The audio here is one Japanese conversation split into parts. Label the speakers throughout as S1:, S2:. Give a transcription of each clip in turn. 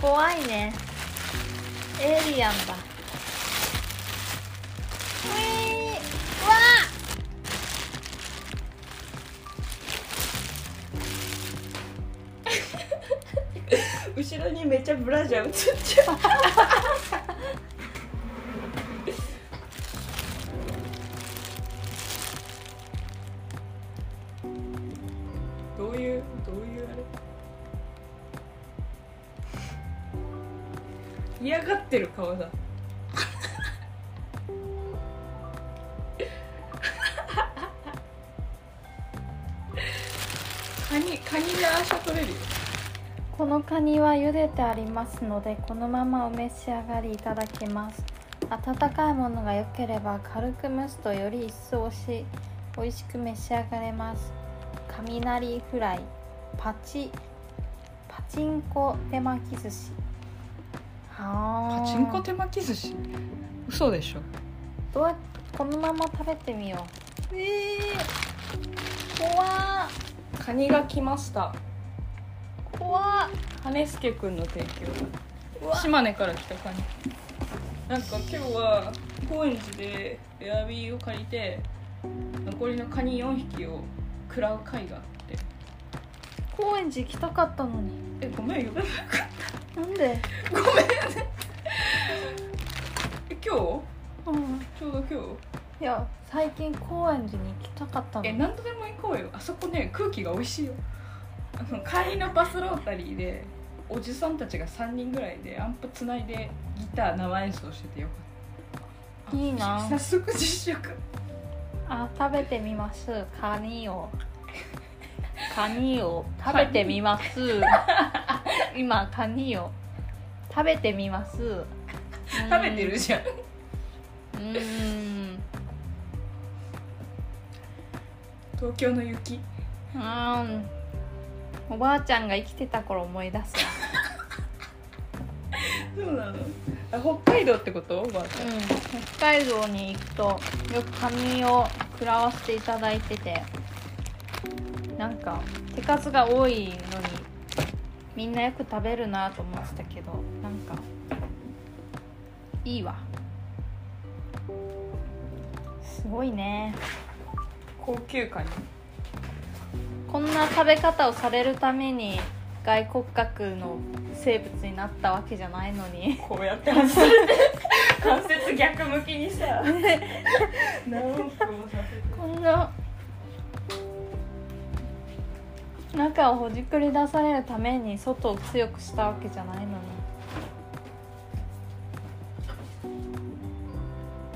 S1: 怖いね。エイリアンだ。うわ
S2: 後ろにめっちゃブラジャー映っちゃうて
S1: ありますのでこのままお召し上がりいただけます。温かいものが良ければ軽く蒸すとより一層おし美味しく召し上がれます。雷フライパチパチンコ手巻き寿司。はあ
S2: パチンコ手巻き寿司？嘘でしょ。
S1: どうやこのまま食べてみよう。えー、怖っ。
S2: カニが来ました
S1: 怖っ。
S2: 羽助くんの提供。島根から来たカニなんか今日は高円寺でエアビーを借りて残りのカニ4匹を食らう会があって。
S1: 高円寺行きたかったのに。
S2: えごめん呼べなかっ
S1: なんで？
S2: たごめん。ねえ今日？
S1: うん。
S2: ちょうど今
S1: いや最近高円寺に行きたかったの。
S2: 日え何度でも行こうよ。あそこね空気が美味しいよあの帰りのバスロータリーでおじさんたちが3人ぐらいでアンプつないでギター生演奏しててよかった。
S1: いいな。
S2: 早速実食。
S1: あ食べてみます。カニを。カニを。食べてみます。今カニを。食べてみます。
S2: 食べてるじゃん。
S1: うーん。
S2: 東京の雪。
S1: うーんおばあちゃんが生きてた頃思い出すわ。
S2: そうなの？あ北海道ってこと？おばあちゃん。
S1: うん。北海道に行くとよくカニを食らわせていただいててなんか手数が多いのにみんなよく食べるなと思ってたけどなんかいいわ。すごいね。
S2: 高級カニ
S1: こんな食べ方をされるために外骨格の生物になったわけじゃないのに。
S2: こうやって外されて関節逆向きにさ。何往復もさせて
S1: こんな中をほじくり出されるために外を強くしたわけじゃないのに。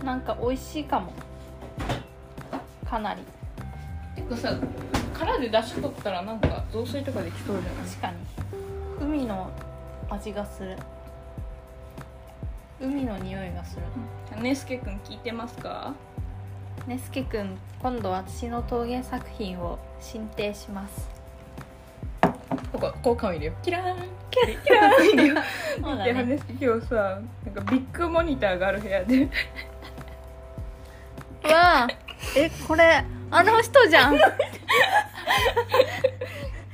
S1: なんか美味しいかも。かなり。
S2: てかさ殻で出しとったらなんか雑炊とかできそうじゃない？
S1: 確かに。海の味がする。海の匂いがする。
S2: ねすけくん聞いてますか？
S1: ねすけくん今度私の陶芸作品を進呈します。
S2: ここ効果を入れよう。キラーン。キラーンキラーン入れよう。
S1: そうだ
S2: で
S1: ね。
S2: 話今日さなんかビッグモニターがある部屋で
S1: わあえこれあの人じゃん。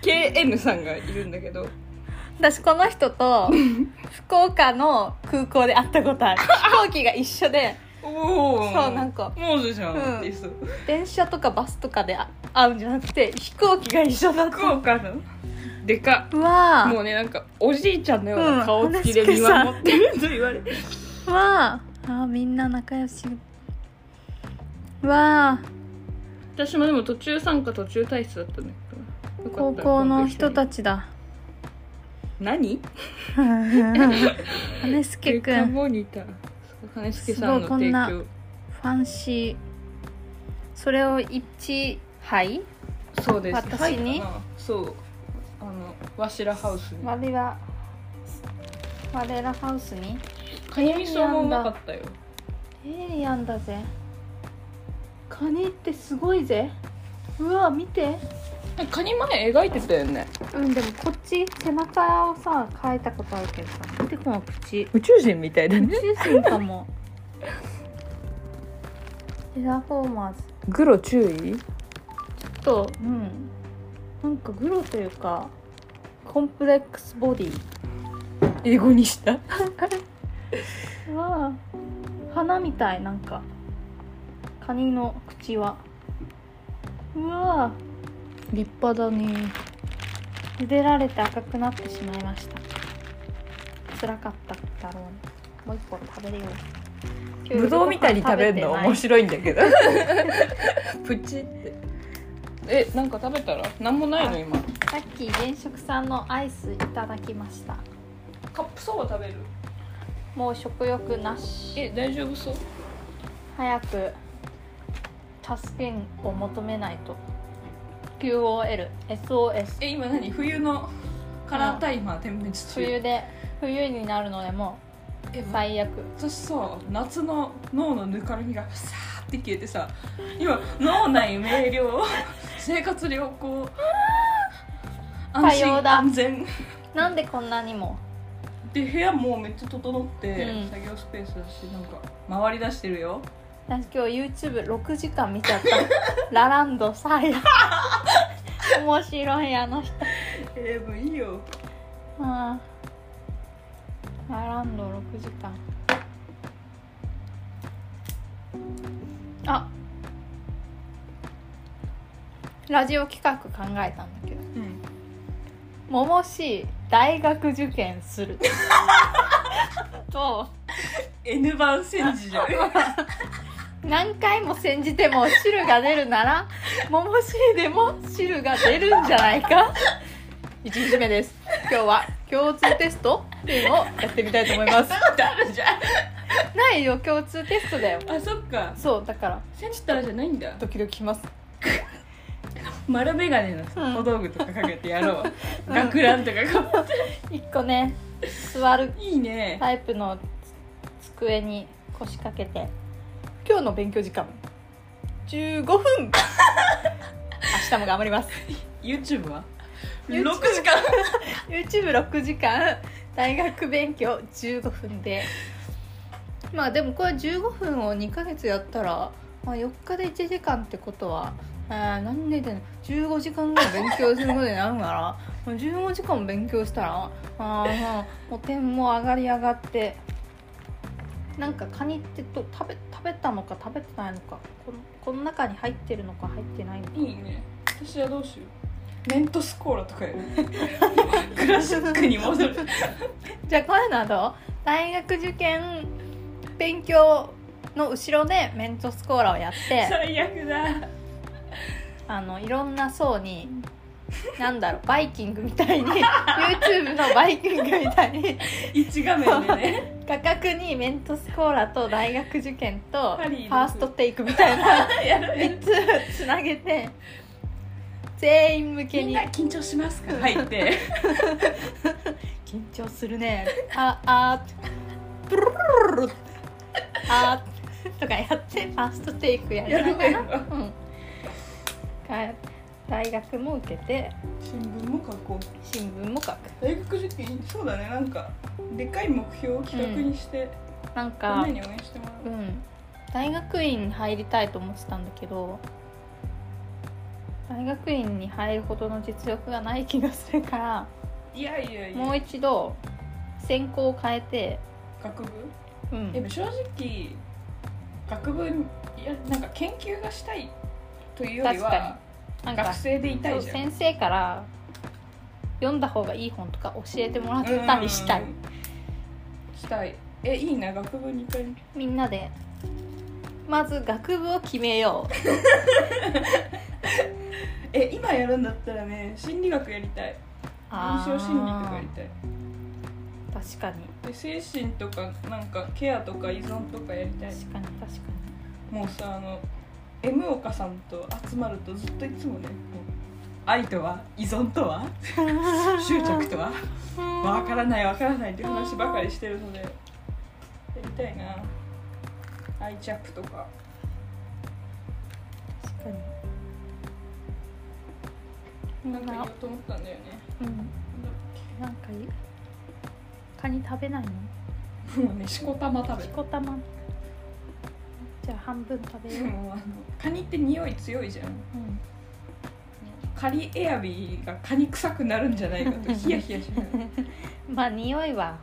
S2: KN さんがいるんだけど。
S1: 私この人と 福岡の空港で会ったことある。飛行機が一緒で。
S2: おお
S1: そうなんか。
S2: じゃん、
S1: うん。電車とかバスとかであ会うんじゃなくて飛行機が一緒だっ
S2: 福岡の？でか。
S1: たうわ。
S2: もうねなんかおじいちゃんのよう
S1: うん。
S2: な顔つきで見守ってると言われて、
S1: あわ。ああみんな仲良し。うわあ
S2: 私もでも途中参加途中退出だったんだけど
S1: 高校の人
S2: ち
S1: たちだ。
S2: 何？
S1: 羽助くん。
S2: 羽助さんの
S1: すごいこんな
S2: 提供
S1: ファンシー。それを1杯
S2: そうです。
S1: 私に？
S2: そう。あのわしらハウスに。
S1: 我ら我らハウスに？
S2: カニ味噌もうまかったよ。
S1: エイリアンだぜカニってすごいぜ。うわ見て。
S2: カニ前描いてたよね。
S1: うんでもこっち背中をさ描いたことあるけどさ見てこの口。
S2: 宇宙人みたいだ
S1: 宇宙人かも。テラフォーマーズ。
S2: グロ注意？
S1: とうん。なんかグロというか complex body。
S2: 英語にした？
S1: うわあ花みたいなんかカニの口は。うわ。あ立派だね。茹でられて赤くなってしまいました。辛かっただろう。ねもう一個食べれよ。う
S2: ぶどうみたいに食べるの？面
S1: い。
S2: 白いんだけど。プチって。えなんか食べたら？なんもないの？今。
S1: さっき原食さんのアイスいただきました。
S2: カップそば食べる？
S1: もう食欲なし。
S2: え大丈夫そう？
S1: 早く助けを求めないと。QOLSOS
S2: え今何？冬のカラータイマー点滅中
S1: 冬で冬になるのでも
S2: え
S1: う最悪。
S2: 私さ夏の脳のぬかるみがさーって消えてさ今脳内明瞭。生活良好。安
S1: 多
S2: 心安全。
S1: なんでこんなにも。
S2: で部屋もめっちゃ整って、
S1: うん。
S2: 作業スペースだしなんか回り出してるよ
S1: 私今日 YouTube6 時間見ちゃった。ラランドサイヤ面白いあの人。
S2: えー、もういいよ。
S1: ああラランド6時間。あ。ラジオ企画考えたんだけど。
S2: うん「
S1: ももし大学受験する」と。
S2: N 番煎じじゃん
S1: 何回も煎じても汁が出るならももしでも汁が出るんじゃないか。1日目です。今日は共通テストっていうのをやってみたいと思います。
S2: ことあるじゃん。
S1: ないよ共通テストだよ。
S2: あそっか。
S1: そうだから。
S2: センチターじゃないんだ。
S1: ドキドキします。
S2: 丸眼鏡のさ
S1: うん。
S2: 小道具とかかけてやろう、
S1: うん。
S2: 学ランとかか
S1: 1個ね座る
S2: いいね。
S1: タイプの机に腰掛けて今日の勉強時間。15分。明日も頑張ります。
S2: YouTube は
S1: ？YouTube
S2: 6時間。
S1: YouTube6 時間。大学勉強。15分で。まあでもこれ15分を2ヶ月やったら、まあ、4日で1時間ってことはあーなんでで15時間ぐらい勉強することになるからもう15時間も勉強したらあーもう点も上がり上がってなんかカニってど食べ食べたのか食べてないのかこのこの中に入ってるのか入ってないのか。
S2: いいね。私はどうしよう。メントスコーラとかやる クラシックに戻る。
S1: じゃあこういうのはどう？大学受験勉強の後ろでメントスコーラをやって
S2: 最悪だ。
S1: あのいろんな層になんだろうバイキングみたいに YouTube のバイキングみたいに。
S2: 一画面でね
S1: 価格にメントスコーラと大学受験とファーストテイクみたいな
S2: やる
S1: 3つつなげて全員向けに。
S2: 緊張しますか？入って。
S1: 緊張するね。ああプルルルルルあとかやってファーストテイクやりながらうんか大学も受けて。
S2: 新聞も書こう。
S1: 新聞も書く
S2: 大学受験そうだね。なんかでかい目標を企画にして、
S1: なんか
S2: みんなに応援してもらう、
S1: うん。大学院に入りたいと思ってたんだけど大学院に入るほどの実力がない気がするから
S2: いやいやいや。
S1: もう一度専攻を変えて
S2: 学部？
S1: うん。
S2: でも正直学部にいやなんか研究がしたいというより
S1: 確か
S2: は
S1: なんか
S2: 学生でいたいじゃん。
S1: 先生から読んだ方がいい本とか教えてもらったりしたい。
S2: うん。したい。えいいな学部に行かれ
S1: みんなで。まず学部を決めよう。
S2: え今やるんだったらね心理学やりたい。臨床心理とかやりたい。
S1: 確かに。
S2: で精神とかなんかケアとか依存とかやりたい。
S1: 確かに確か
S2: もうさあの M 岡さんと集まるとずっといつもね愛とは依存とは
S1: に
S2: 執着とは
S1: うん。
S2: わからないわからないっていう話ばかりしてるのでやりたいな。アイチャップとか。
S1: 確かに。
S2: なんか言おうと思ったんだよね。
S1: うん。
S2: なん
S1: かいいカニ食べないの？
S2: けもうねしこたま食べ
S1: しこたまじゃあ半分食べ
S2: る
S1: よう、
S2: もうあのカニって匂い強いじゃん。
S1: うん、
S2: 仮エアビーが蚊に臭くなるんじゃないかと ヒヤヒヤしながら
S1: まあ匂いは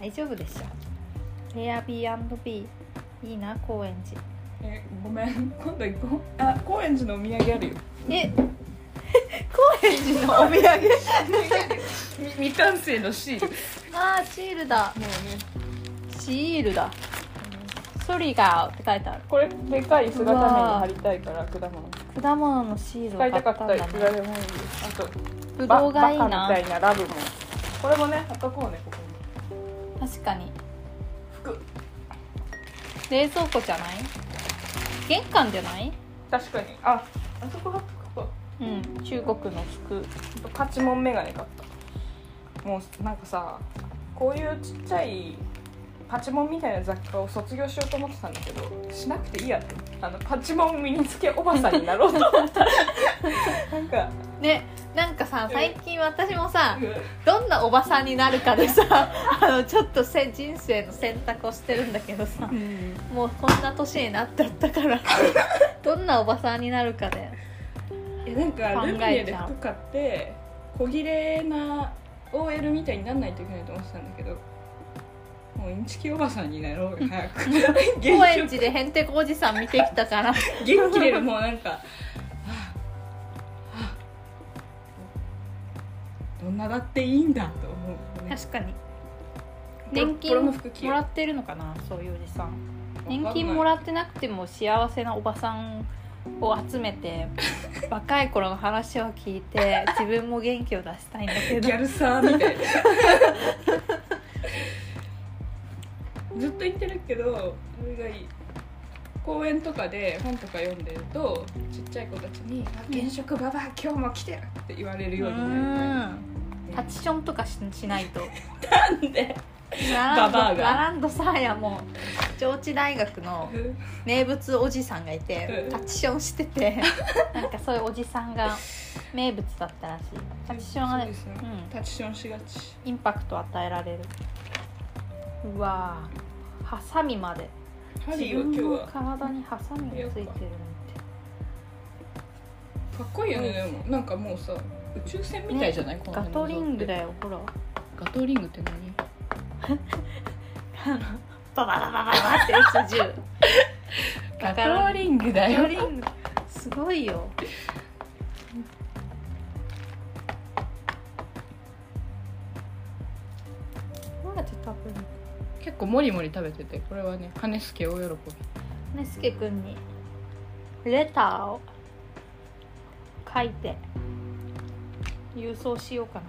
S1: 大丈夫でしょエア B&B いいな高円寺。
S2: えごめん。今度行こう。あ高円寺のお土産あるよ。
S1: え高円寺のお土産？
S2: み未完成のシールも
S1: あーシールだ
S2: うね
S1: シールだソリガーって書いてある。
S2: これでかい姿目に貼りたいから果物。
S1: 果物のシールを
S2: 使
S1: 買っ
S2: いたかったらい
S1: たんだね。
S2: くらでもいいですあと
S1: ぶどうがいいな。
S2: みたいなラブも。これもね貼っとこうねここに。
S1: 確かに。
S2: 服。
S1: 冷蔵庫じゃない？玄関じゃない？
S2: 確かに。ああそこ貼っとこ
S1: うん。中国の服。
S2: うパチモンメガネ買った。もうなんかさこういうちっちゃいパチモンみたいな雑貨を卒業しようと思ってたんだけどしなくていいやって。あのパチモン身につけおばさんになろうと思った。ら なんか
S1: ねなんかさ
S2: うん。
S1: 最近私もさどんなおばさんになるかでさ あのちょっとせ人生の選択をしてるんだけどさ
S2: うん。
S1: もうこんな年になってったから どんなおばさんになるかで
S2: えなんかルミネで服買って小切れな OL みたいになんないといけないと思ってたんだけどもうインチキおばさんになろうよ早く。
S1: 高円寺でへんてこおじさん見てきたから。
S2: 元気出るもうなんか、はあはあどんなだっていいんだと思う、ね、
S1: 確かに年金もらってるのかなそういうおじさん年金もらってなくても幸せなおばさんを集めて若い頃の話を聞いて自分も元気を出したいんだけど
S2: ギャルサーみたいなずっと言ってるけどそれがいい。公園とかで本とか読んでるとちっちゃい子たちに「あ現職ババア今日も来てる!」って言われるようにな
S1: うん
S2: り
S1: タッチションとかししないと。
S2: なんで？
S1: ラランド
S2: ババアが。
S1: ラランドサーヤも上智大学の名物おじさんがいて
S2: うん
S1: タッチションしてて なんかそういうおじさんが名物だったらしい。タッチションは
S2: そうですよ。
S1: うん。
S2: タッチションしがち。
S1: インパクトを与えられるうわーハサミまで。自分の体にハサミがついてるなんて。
S2: かっこいいよね。でもなんかもうさ宇宙船みたいじゃない、この
S1: ガトリングだ
S2: よ
S1: よほら。
S2: ガトリングって何？
S1: あのババババババって打つ銃。
S2: ガトリングだ
S1: ガ
S2: よ
S1: トリング。すごいよ
S2: 結構もりもり食べててこれはね羽助大喜び
S1: ねすけくんにレターを書いて郵送しようかな。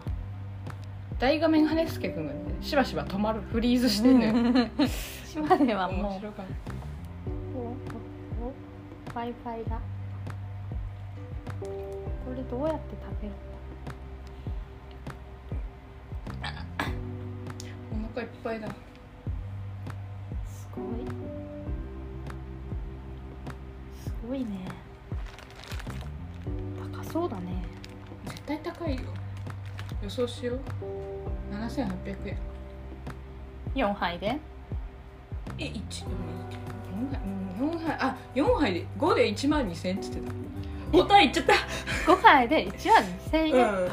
S2: 大画面羽助くんがねしばしば止まるフリーズしてんのよ。
S1: 島根はもう。
S2: 面白かっ
S1: おおお w i f i だこれどうやって食べる
S2: たお腹いっぱいだ
S1: すごい。すごいね。高そうだね。
S2: 絶対高いよ。予想しよう。7800円。
S1: 4杯で？
S2: え1 4杯。うん4杯。あ4杯で。5で1万2000円っつってた。答え言っちゃった。
S1: 5杯で1万2000円、
S2: うん。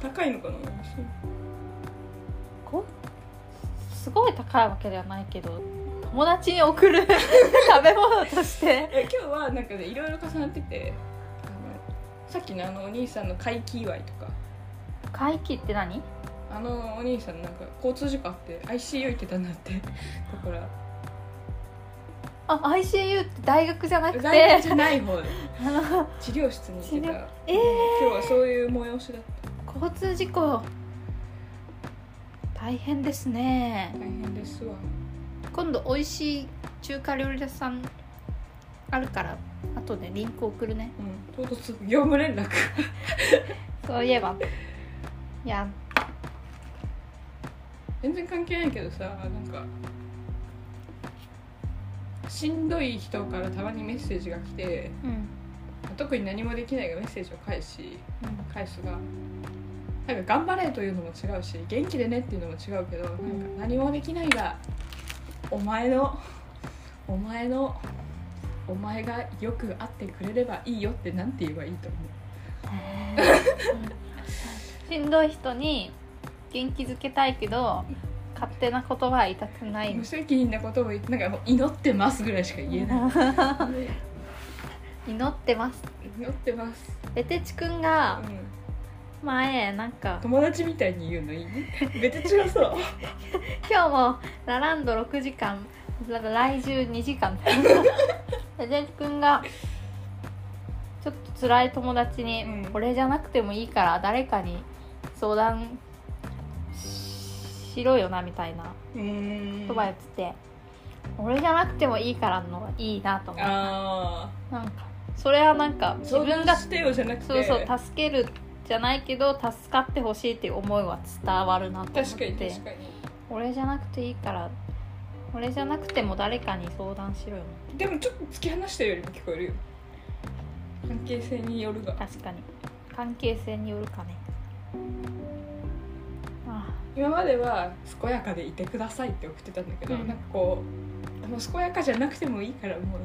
S2: 高いのかな？
S1: こすごい高いわけではないけど友達に送る 食べ物として。
S2: え今日はなんかねいろいろ重なっててさっきのあのお兄さんの回帰祝いとか。
S1: 会期って何？
S2: あのお兄さんなんか交通事故あって ICU 行ってたんだって。だから。
S1: あ ICU って大学じゃなくて。
S2: 大学じゃない方で 治療室に行ってた。
S1: えー。
S2: 今日はそういう催しだっ
S1: 交通事故。大変ですね。
S2: た大変ですわ
S1: 今度美味しい中華料理屋さんあるから後でリンク送るね。
S2: うん。唐突業務連絡。
S1: そういえば。いや。
S2: 全然関係ないけどさなんかしんどい人からたまにメッセージが来て
S1: うん。
S2: 特に何もできないがメッセージを返し返すがなんか頑張れというのも違うし元気でねっていうのも違うけどなんか何もできないがお前のお前のお前がよく会ってくれればいいよってなんて言えばいいと思う。
S1: しんどい人に元気づけたいけど勝手な言葉は言いたくない。
S2: 無責任なことも言ってなんかもう祈ってますぐらいしか言えない。
S1: 祈ってます。
S2: 祈ってます、
S1: ベテチくん
S2: う
S1: が
S2: ん、
S1: 前なんか
S2: 友達みたいに言うの？いい？ねめっちゃ違うそう
S1: 今日もラランド6時間。来週2時間。ベテチくんがちょっと辛い友達に、
S2: うん。
S1: 俺じゃなくてもいいから誰かに相談しろよなみたいな言葉言って。て、俺じゃなくてもいいからのがいいなと思って
S2: あ
S1: なんかそれはなんか
S2: あ
S1: 自分が
S2: してよじゃなくて。
S1: そうそう助けるじゃないけど助かってほしいっていう思いは伝わるなと思っ
S2: 確かに
S1: て
S2: 確かに。
S1: 俺じゃなくていいから俺じゃなくても誰かに相談しろよ。
S2: でもちょっと突き放してるよりも聞こえるよ。関係性によるが。
S1: 確かに。関係性によるかね。あ
S2: 今までは健やかでいてくださいって送ってたんだけど、
S1: うん。
S2: なんかこうもう健やかじゃなくてもいいからもう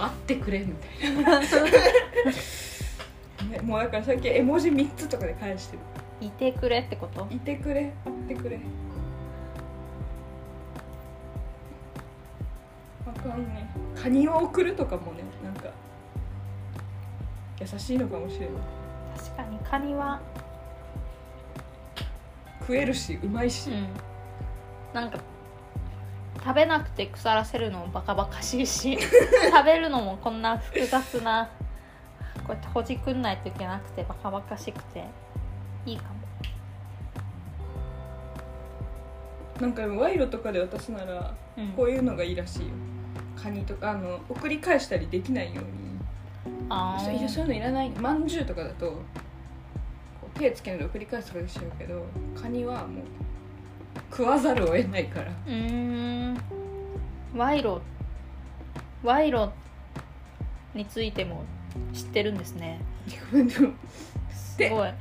S2: なんか 会ってくれみたいな、ね、もうだから最近絵文字3つとかで返してる。
S1: いてくれってこと？
S2: いてくれ会ってくれ。あかんねカニを送るとかもねなんか優しいのかもしれない。
S1: 確かにカニは。
S2: 食えるしうまいし、
S1: うん。なんか食べなくて腐らせるのもバカバカしいし 食べるのもこんな複雑なこうやってほじくんないといけなくてバカバカしくていいかも。
S2: なんか賄賂とかで渡すなら
S1: うん。
S2: こういうのがいいらしいよ。カニとかあの送り返したりできないように。
S1: あ
S2: そういやそういうのいらないまんじゅうとかだとこう手つけないで送り返すとかでしちゃうけどカニはもう食わざるを得ないから。
S1: うーん。賄賂賄賂についても知ってるんですね。すごい。う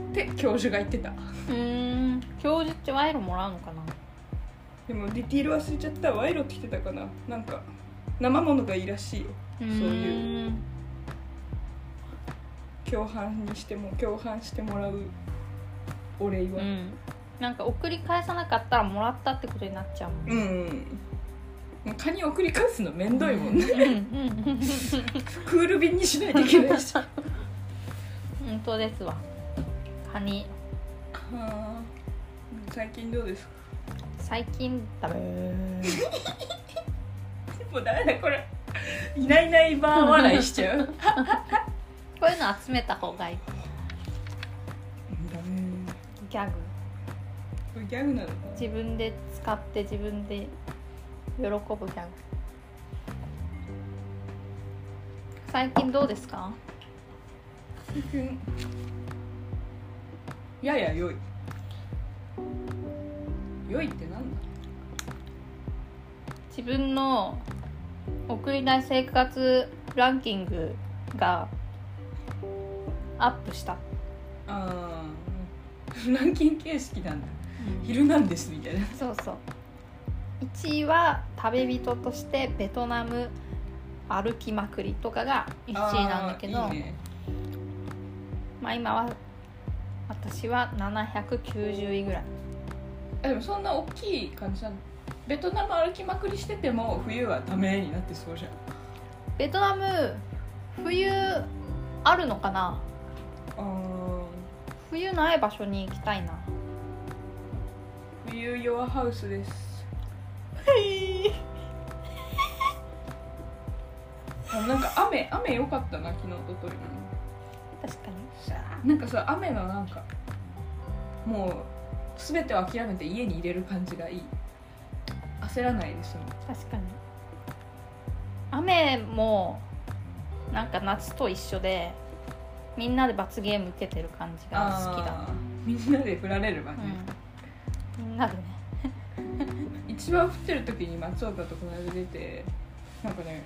S2: って教授が言ってた。
S1: ーん。教授って賄賂もらうのかな？
S2: でもディティール忘れちゃった。賄賂って言ってたかな？なんか生ものがいいらしいよ。
S1: そう
S2: いう。共犯にしても共犯してもらうお礼は。
S1: うん。なんか送り返さなかったらもらったってことになっちゃうもん
S2: うん、うん、カニ送り返すのめんどいもんね。クール便にしないといけないし。は
S1: 本当ですわ。カニ。
S2: あ。最近どうですか？
S1: 最近ダメ
S2: もうダメだこれ。いないいないバー笑いしちゃう。ダ
S1: こういうの集めた方がいい。
S2: メ。
S1: ギャグ。
S2: これギャグなのか
S1: 自分で使って自分で喜ぶギャグ。最近どうですか？
S2: 最近？やや良い。良いってなんだ？
S1: 自分の送りたい生活ランキングがアップした、
S2: ああ ランキング形式なんだ「ヒルナンデス」みたいな。
S1: そうそう1位は食べ人としてベトナム歩きまくりとかが1位なんだけど
S2: ね。
S1: まあ今は私は790位ぐらい。
S2: あでもそんな大きい感じなの？ベトナム歩きまくりしてても冬はダメになってそうじゃん。
S1: ベトナム冬あるのかな？冬ない場所に行きたいな。
S2: 冬ヨアハウスですあなんか雨雨良かったな昨日ととりも。
S1: 確か
S2: なんかさ雨のなんかもう全てを諦めて家に入れる感じがいい。焦らないですもん。
S1: に確かに。雨もなんか夏と一緒でみんなで罰ゲーム受けてる感じが好きだ
S2: あーみんなで振られるわね、
S1: うん。みんなでね
S2: 一番降ってる時に松岡とこの間出てなんかね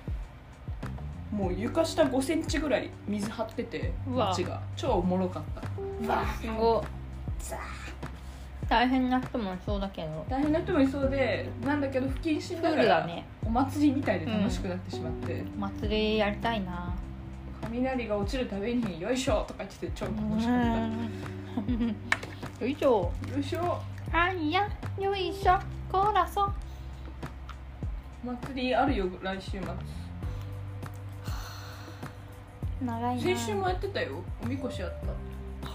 S2: もう床下5センチぐらい水張ってて街が。超おもろかった。
S1: うわ。すごい。大変な人もいそうだけど。
S2: 大変な人もいそうでなんだけど不謹慎
S1: ク
S2: だから
S1: ールだね。
S2: お祭りみたいで楽しくなってしまって、
S1: お祭りやりたいな。
S2: 雷が落ちるたびに「よいしょ!」とか言ってて超楽しかった。
S1: よいしょ。
S2: よいしょ。
S1: あいやよいしょコーラソ
S2: 祭りあるよ来週末。
S1: 長いな。
S2: 先週もやってたよ。おみこしあった。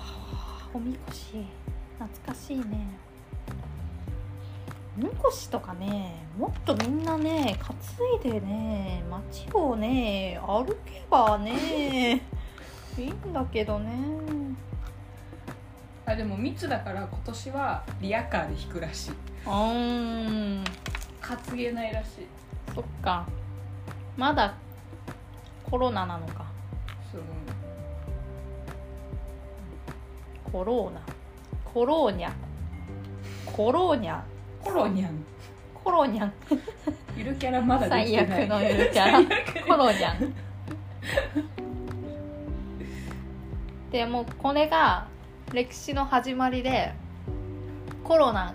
S1: おみこし懐かしいね。おみこしとかねもっとみんなね担いでね街をね歩けばねいいんだけどね
S2: あでも密だから今年はリアカーで引くらしい。
S1: あーん。
S2: 担げないらしい。
S1: そっか。まだコロナなのか。
S2: そう。
S1: コローナ。コローニャ。コローニャ。
S2: コロニャン。
S1: コロニャン。
S2: ゆるキャラまだでき
S1: 最
S2: てない。
S1: 悪のゆるキャラ。コロニャン。でもうこれが歴史の始まりでコロナ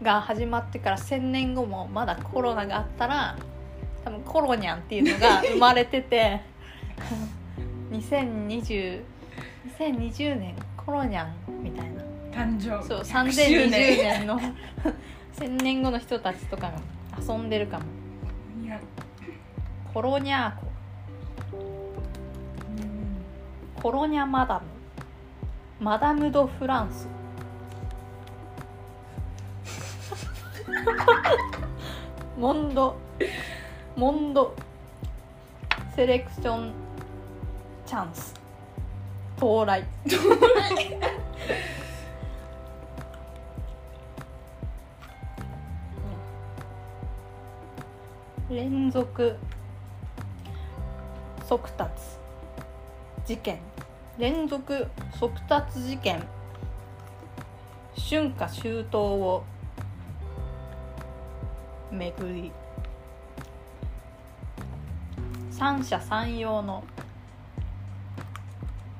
S1: が始まってから1000年後もまだコロナがあったら多分コロニャンっていうのが 生まれてて 2020 2020年コロニャンみたいな。
S2: 誕生
S1: そう
S2: 100
S1: 3020
S2: 周
S1: 年。の1000年後の人たちとかが遊んでるかも。コロニャーコ。コロニャマダムマダム・ド・フランス。モンド。モンド。セレクションチャンス。到来。連続。速達。事件。連続速達事件。春夏秋冬を巡り。三者三様の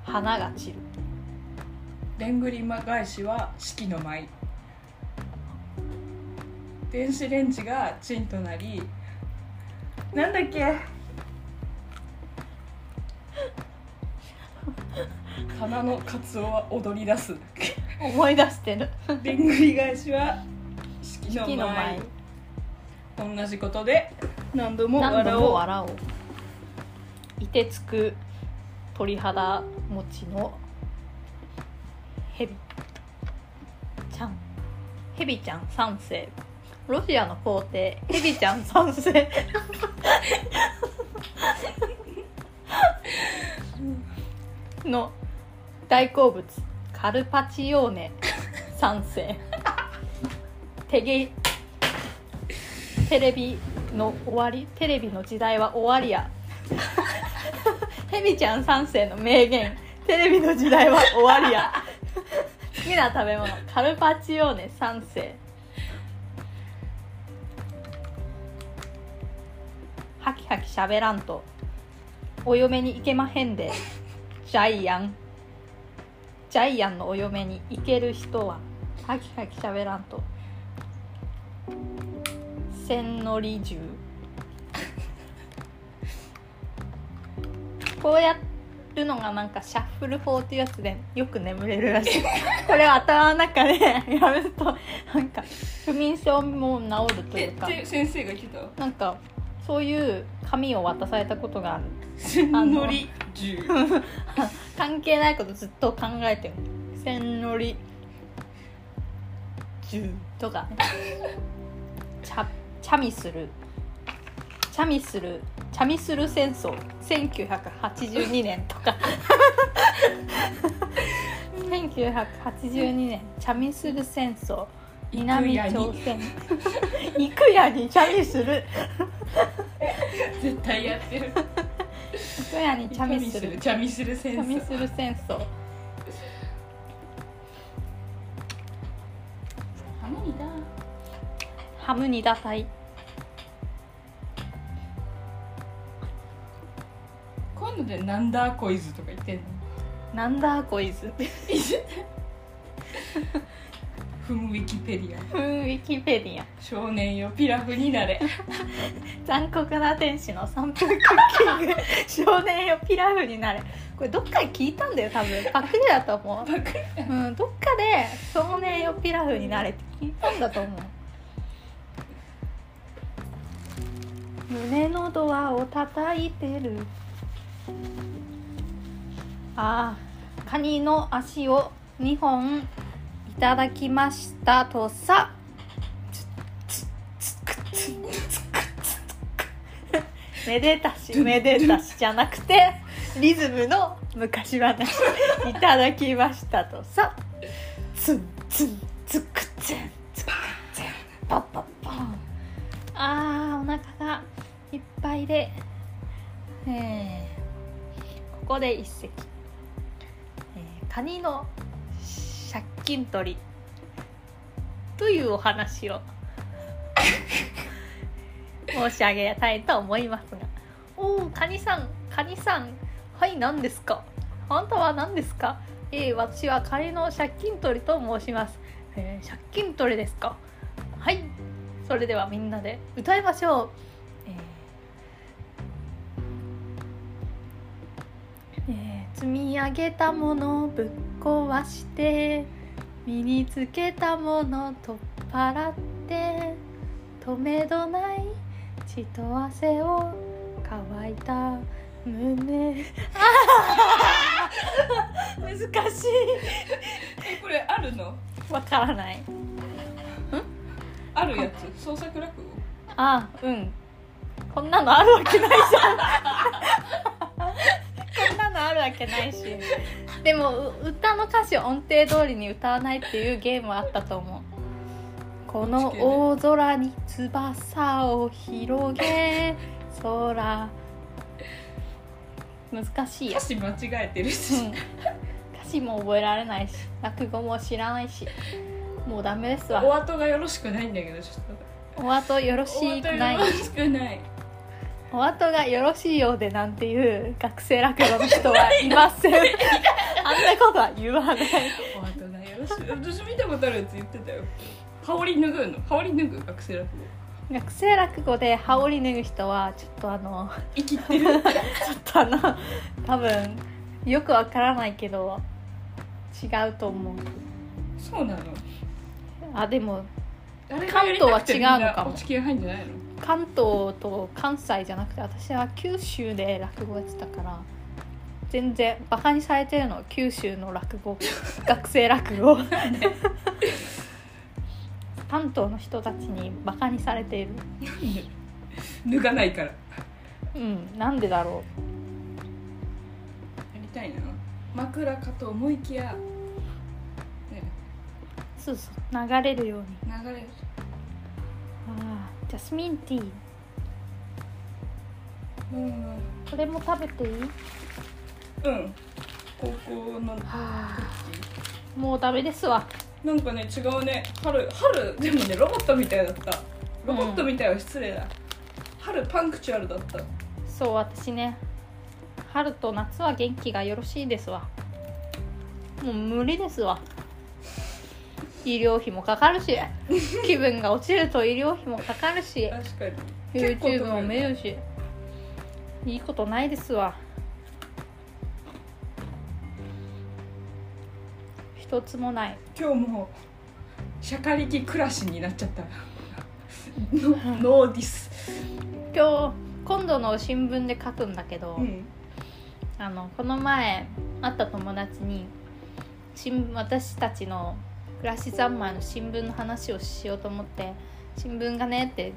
S1: 花が散る。
S2: でんぐり返しは式の舞。電子レンジがチンとなり。なんだっけ？花のカツオは踊り出す。
S1: 思い出してる。
S2: でんぐり返しは式の
S1: 式の
S2: 舞。
S1: 舞
S2: 同じことで何度も
S1: 何
S2: 笑おう
S1: 笑おう。いてつく鳥肌持ちのヘビ。ちゃん。ヘビちゃん三世。ロシアの皇帝。ヘビちゃん三世。の大好物カルパチオーネ三世テゲテレビの終わりテレビの時代は終わりや。ヘビちゃん三世の名言。テレビの時代は終わりや。好きな食べ物カルパチオーネ三世ハキハキしゃべらんと。お嫁に行けまへんで。ジャイアン。ジャイアンのお嫁に行ける人はハキハキしゃべらんと。千利重 こうやるのがなんかシャッフル法っていうやつでよく眠れるらしい。これを頭の中で やるとなんか不眠症も治るとい
S2: え
S1: うか。
S2: 先生が言ってた？
S1: なんかそういう紙を渡されたことがある。
S2: 千利。重
S1: 関係ないことずっと考えてる千利重とか。ねチャチャミする。チャミする。チャミする戦争。1982年とか。1982年。チャミする戦争。南朝鮮。行くやにチャミする。
S2: 絶対やってる
S1: 行くやにチャミする
S2: チャミする戦
S1: チャミ
S2: 争
S1: する戦争
S2: ハムニだ。
S1: ハムニダ隊
S2: こうい。うのでなんだこいずとか言ってんの？
S1: なんだこいつ
S2: ふんウィキペディア。
S1: ふんウィキペディア。
S2: 少年よピラフになれ。
S1: 残酷な天使の3分クッキング。少年よピラフになれ。これどっかで聞いたんだよ多分。パクリだと思う。
S2: パクリ
S1: うん、どっかで「少年よピラフになれ」って聞いたんだと思う。胸のドアを叩いてる。ああカニの足を2本。いいただきました。とさ。めでたしめでたしじゃなくてリズムの昔話。いただきました。とさ。ツンツンツクツンツクツン。パッパッパンあーお腹がいっぱいで、えここで一席、えーカニの借金取り。というお話を。申し上げたいと思いますが。おおカニさん。カニさん。はい何ですか？あんたは何ですか？えー、私はカニの借金取りと申します、えー借金取りですか？はいそれではみんなで。歌いましょう、えーえー積み上げたものをぶっ壊して身につけたもの取っ払って止めどない血と汗を乾いた胸。あ ー難しい。
S2: えこれあるの？
S1: わからない。
S2: あるやつ？創作落語？
S1: あうん。こんなのあるわけないじゃん こんなのあるわけないし。でもう歌の歌詞を音程通りに歌わないっていうゲームはあったと思う。この大空に翼を広げ空。難しいよ
S2: 歌、詞間違えてるし、
S1: うん、歌詞も覚えられないし落語も知らないし。もうダメですわ。
S2: お後がよろしくないんだけどちょっと。
S1: お後よろしくない。
S2: よろしくない
S1: お後がよろしいようでなんていう学生落語の人はいません。あんなことは言わない。
S2: お後がよろしく私見たことあるやつ言ってたよ。羽織脱ぐ？の羽織脱ぐ学生落語。
S1: 学生落語で羽織脱ぐ人はちょっとあの
S2: 生きてる
S1: ちょっとあの多分よくわからないけど違うと思う。
S2: そうなの。
S1: あでも関東は違うのかも。
S2: 合い入んじゃないの？
S1: 関東と関西じゃなくて私は九州で落語やってたから全然バカにされてるの九州の落語 学生落語。関東の人たちにバカにされている。
S2: 脱がないから。や
S1: うんなんでだろ
S2: りたいな。枕かと思いきや、ね、
S1: うそうそう流れるように。
S2: 流れる。
S1: あージャスミンティー。
S2: うん。
S1: これも食べていい？
S2: うん。高校の。
S1: はもうダメですわ。
S2: なんかね違うね。春春でもねロボットみたいだった。ロボットみたいは失礼だ、春パンクチュアルだった。
S1: そう私ね。春と夏は元気がよろしいですわ。もう無理ですわ医療費もかかるし 気分が落ちると医療費もかかるし
S2: 確かに。
S1: YouTube も見るしいいことないですわ。一つもない。
S2: 今日もシャカリキ暮らしになっちゃった。ノ ノーディス。
S1: 今日今度の新聞で書くんだけど、
S2: うん。
S1: あのこの前会った友達に新私たちの暮らし三昧の新聞の話をしようと思って新聞がねって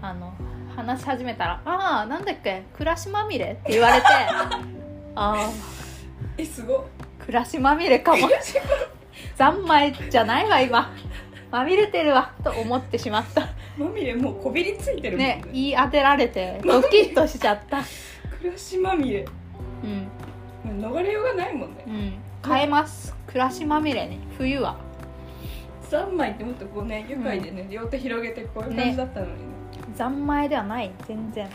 S1: あの話し始めたら「ああなんだっけ暮らしまみれ?」って言われて ああ
S2: えすごっ
S1: 暮らしまみれかも。三昧じゃないわ今。まみれてるわと思ってしまった。
S2: まみれもうこびりついてるもん
S1: ね。言い当てられてドキッとしちゃった。
S2: 暮らしまみれ。
S1: うん。
S2: もう逃れようがないもんね。
S1: うん。変えます暮らしまみれね。冬は。
S2: 三枚ってもっとこうね愉快でね、両手広げてこういう感じだったのにね。
S1: 三昧ではない。全然。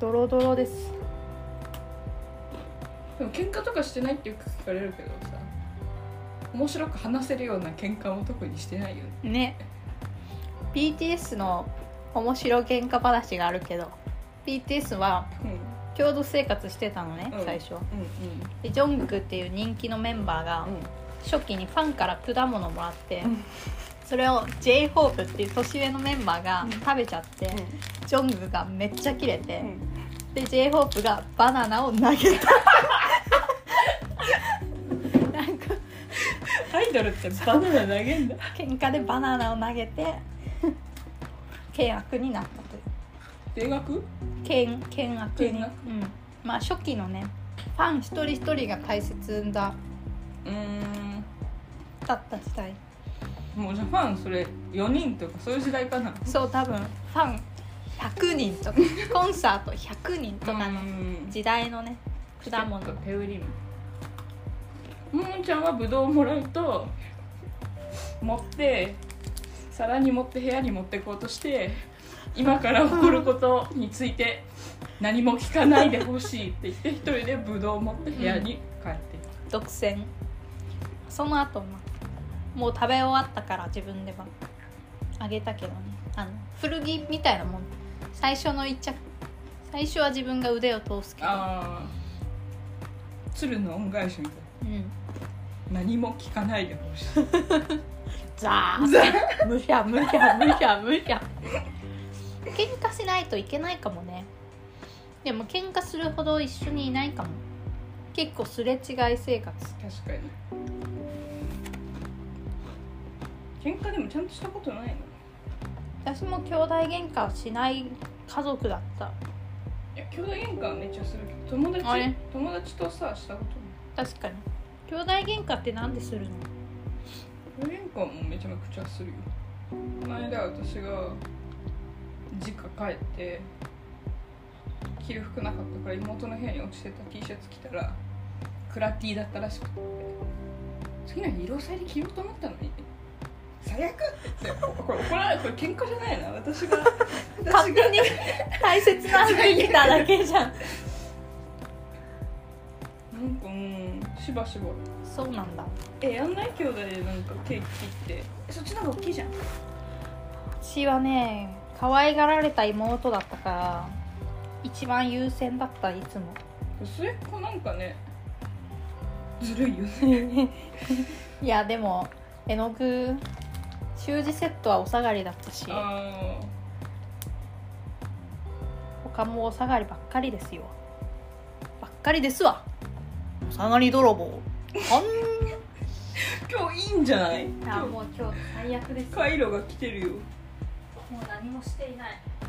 S1: ドロドロです。
S2: でも喧嘩とかしてないってよく聞かれるけどさ面白く話せるような喧嘩も特にしてないよね。
S1: ね。BTS の面白喧嘩話があるけど BTS は
S2: うん
S1: 共同生活してたのね、
S2: うん。
S1: 最初。
S2: うん
S1: でジョングクっていう人気のメンバーが
S2: うん。
S1: 初期にファンから果物もらって、
S2: うん。
S1: それを j ホープっていう年上のメンバーが
S2: うん。
S1: 食べちゃって、ジョングクがめっちゃキレて、
S2: うん。
S1: で j ホープがバナナを投げた。なんか
S2: アイドルってバナナ投げんだ。
S1: 喧嘩でバナナを投げて 険悪になったという
S2: 定額？
S1: 険険悪に。
S2: 険悪
S1: うん、まあ初期のねファン一人一人が大切だ
S2: うーん。
S1: だった時代。
S2: もうじゃあファンそれ4人とかそういう時代かな？
S1: そう多分ファン100人とか コンサート100人とかの
S2: うん。
S1: 時代のね果物。
S2: とペウリムももちゃんはブドウをもらうと持って皿に持って部屋に持ってこうとして今から起こることについて何も聞かないでほしいって言って一人でブドウを持って部屋に帰って。
S1: 独占。その後まもう食べ終わったから自分ではあげたけどね。あの古着みたいなもん。最初の一着。最初は自分が腕を通すけど。
S2: ああ鶴の恩返しみたい。
S1: うん。
S2: な何も聞かないでほしい。
S1: ザーむしゃむしゃむしゃむしゃ喧嘩しないといけないかもね。でも喧嘩するほど一緒にいないかも。結構すれ違い生活。
S2: 確かに。喧嘩でもちゃんとしたことないの？
S1: 私も兄弟喧嘩をしない家族だった。
S2: いや兄弟喧嘩はめっちゃするけど友達友達とさしたことない。
S1: 確かに。兄弟喧嘩ってなんでするの？
S2: 兄弟喧嘩もめちゃくちゃするよ。この間私が実家帰って着る服なかったから妹の部屋に落ちてた T シャツ着たらクラ T だったらしくて。次の日色彩で着ようと思ったのに。最悪って。これ怒らないこれ喧嘩じゃないな。私が私が。
S1: に大切な服着ただけじゃん。
S2: なんかうんしばしば。
S1: そうなんだ。
S2: えやんない？兄弟でなんかケーキ切って。えそっちの方が大きいじゃん。
S1: 私はね可愛がられた妹だったから一番優先だったいつも。
S2: 末っ子なんかねずるいよね。
S1: いやでも絵の具習字セットはお下がりだったし
S2: あ
S1: 他もお下がりばっかりですよ。ばっかりですわ。お下がり泥棒。あん。
S2: ー 今日いいんじゃない？
S1: あ
S2: 今
S1: もう今日最悪です
S2: 日カイロが来てるよ
S1: もう何もしていない。